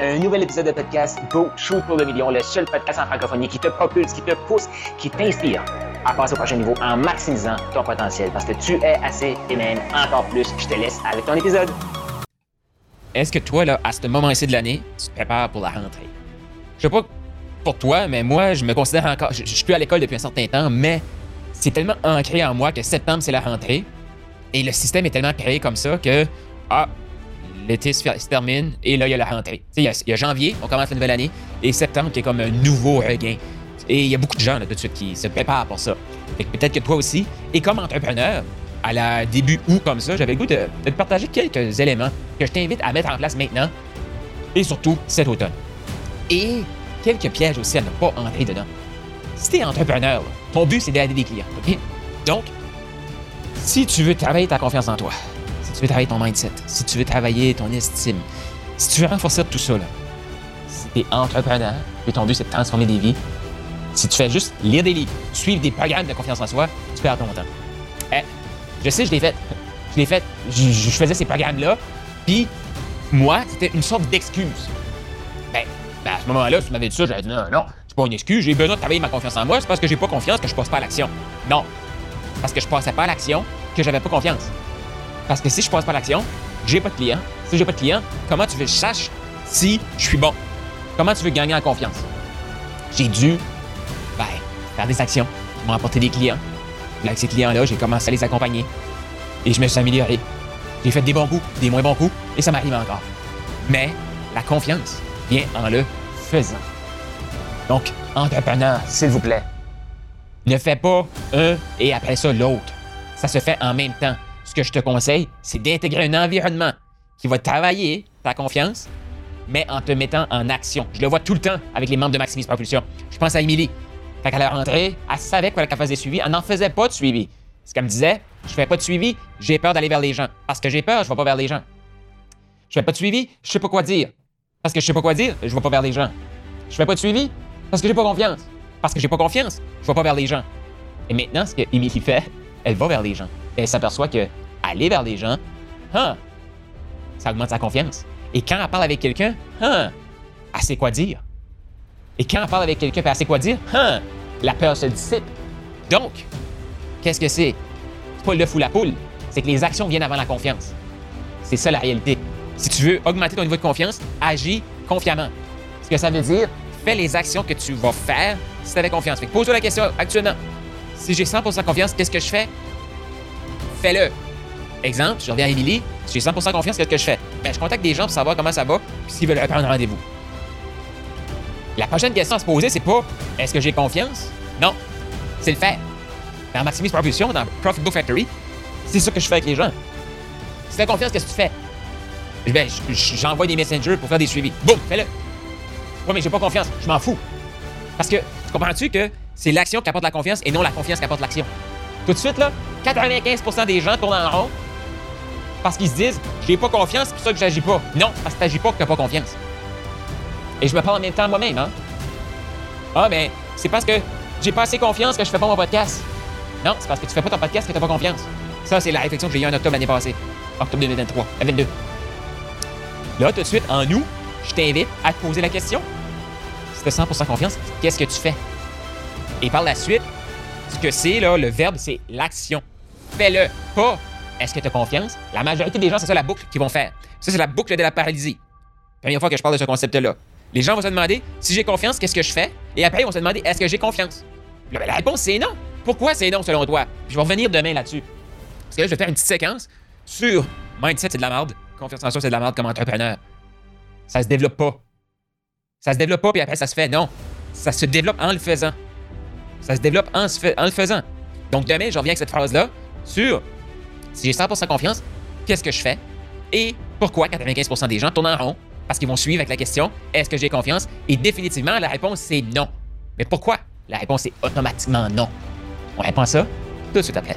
Un nouvel épisode de podcast Go Shoot pour le million, le seul podcast en francophonie qui te propulse, qui te pousse, qui t'inspire à passer au prochain niveau en maximisant ton potentiel parce que tu es assez et même encore plus. Je te laisse avec ton épisode. Est-ce que toi, là, à ce moment-ci de l'année, tu te prépares pour la rentrée? Je sais pas pour toi, mais moi, je me considère encore. Je, suis plus à l'école depuis un certain temps, mais c'est tellement ancré en moi que septembre, c'est la rentrée. Et le système est tellement créé comme ça que. Ah, l'été se, se termine et là, il y a la rentrée. Il y a- janvier, on commence la nouvelle année, et septembre qui est comme un nouveau regain. Et il y a beaucoup de gens là, tout de suite qui se préparent pour ça. Peut-être que toi aussi, et comme entrepreneur, à la début août comme ça, j'avais le goût de, te partager quelques éléments que je t'invite à mettre en place maintenant et surtout cet automne. Et quelques pièges aussi à ne pas entrer dedans. Si t'es entrepreneur, ton but c'est d'aider des clients. Donc, si tu veux travailler ta confiance en toi, tu veux travailler ton mindset, si tu veux travailler ton estime, si tu veux renforcer tout ça, là, si t'es entrepreneur et ton but c'est de transformer des vies, si tu fais juste lire des livres, suivre des programmes de confiance en soi, tu perds ton temps. Eh, je sais, je l'ai fait. Je l'ai fait. Je, je faisais ces programmes-là, puis moi, c'était une sorte d'excuse. Ben, ben, à ce moment-là, si tu m'avais dit ça, j'aurais dit non, non, c'est pas une excuse, j'ai besoin de travailler ma confiance en moi, c'est parce que j'ai pas confiance que je passe pas à l'action. Non. Parce que je passais pas à l'action que j'avais pas confiance. Parce que si je passe pas l'action, j'ai pas de clients. Si j'ai pas de clients, comment tu veux que je sache si je suis bon? Comment tu veux gagner en confiance? J'ai dû, ben, faire des actions qui m'ont apporté des clients. Puis avec ces clients-là, j'ai commencé à les accompagner. Et je me suis amélioré. J'ai fait des bons coups, des moins bons coups, et ça m'arrive encore. Mais la confiance vient en le faisant. Donc, entrepreneur, s'il vous plaît, ne fais pas un et après ça l'autre. Ça se fait en même temps. Ce que je te conseille, c'est d'intégrer un environnement qui va travailler ta confiance, mais en te mettant en action. Je le vois tout le temps avec les membres de Maximise Propulsion. Je pense à Émilie. Quand elle est rentrée, elle savait qu'elle faisait des suivis. Elle n'en faisait pas de suivi. Ce qu'elle me disait, je fais pas de suivi, j'ai peur d'aller vers les gens. Parce que j'ai peur, je vais pas vers les gens. Je fais pas de suivi, je sais pas quoi dire. Parce que je sais pas quoi dire, je vais pas vers les gens. Je fais pas de suivi parce que j'ai pas confiance. Parce que j'ai pas confiance, je vais pas vers les gens. Et maintenant, ce que Émilie fait, elle va vers les gens. Elle s'aperçoit que aller vers les gens, hein, ça augmente sa confiance. Et quand elle parle avec quelqu'un, hein, elle sait quoi dire. Et quand elle parle avec quelqu'un, elle sait quoi dire, hein, la peur se dissipe. Donc, qu'est-ce que c'est? C'est pas l'œuf ou la poule. C'est que les actions viennent avant la confiance. C'est ça la réalité. Si tu veux augmenter ton niveau de confiance, agis confiamment. Ce que ça veut dire, fais les actions que tu vas faire si tu avais confiance. Pose-toi la question actuellement. Si j'ai 100% confiance, qu'est-ce que je fais? Fais-le. Exemple, je reviens à Émilie, j'ai 100% confiance, qu'est-ce que je fais? Ben, je contacte des gens pour savoir comment ça va, puis s'ils veulent prendre rendez-vous. La prochaine question à se poser, c'est pas est-ce que j'ai confiance? Non, c'est le faire. Dans Maximise Propulsion, dans Profit Book Factory, c'est ça que je fais avec les gens. Si tu as confiance, qu'est-ce que tu fais? Ben, j'envoie des messengers pour faire des suivis. Boum, fais-le. Ouais, mais j'ai pas confiance, je m'en fous. Parce que, tu comprends-tu que c'est l'action qui apporte la confiance et non la confiance qui apporte l'action? Tout de suite, là, 95% des gens tournent en rond parce qu'ils se disent j'ai pas confiance, c'est pour ça que j'agis pas. Non, parce que t'agis pas que t'as pas confiance. Et je me parle en même temps moi-même, hein. Ah, mais c'est parce que j'ai pas assez confiance que je fais pas mon podcast. Non, c'est parce que tu fais pas ton podcast que t'as pas confiance. Ça, c'est la réflexion que j'ai eue en octobre l'année passée. Octobre 2023, euh, 22. Là, tout de suite, en nous, je t'invite à te poser la question. Si t'as 100% confiance, qu'est-ce que tu fais? Et par la suite, que c'est, là, le verbe, c'est l'action. Fais-le. Pas est-ce que tu as confiance? La majorité des gens, c'est ça la boucle qu'ils vont faire. Ça, c'est la boucle de la paralysie. Première fois que je parle de ce concept-là. Les gens vont se demander si j'ai confiance, qu'est-ce que je fais? Et après, ils vont se demander est-ce que j'ai confiance? Ben, la réponse, c'est non. Pourquoi c'est non selon toi? Je vais revenir demain là-dessus. Parce que là, je vais faire une petite séquence sur mindset, c'est de la merde. Confiance en soi, c'est de la merde comme entrepreneur. Ça se développe pas. Ça se développe pas, puis après, ça se fait. Non. Ça se développe en le faisant. Ça se développe en, le faisant. Donc demain, je reviens avec cette phrase-là sur si j'ai 100% confiance, qu'est-ce que je fais? Et pourquoi 95% des gens tournent en rond? Parce qu'ils vont suivre avec la question est-ce que j'ai confiance? Et définitivement, la réponse c'est non. Mais pourquoi? La réponse est automatiquement non. On répond à ça tout de suite après.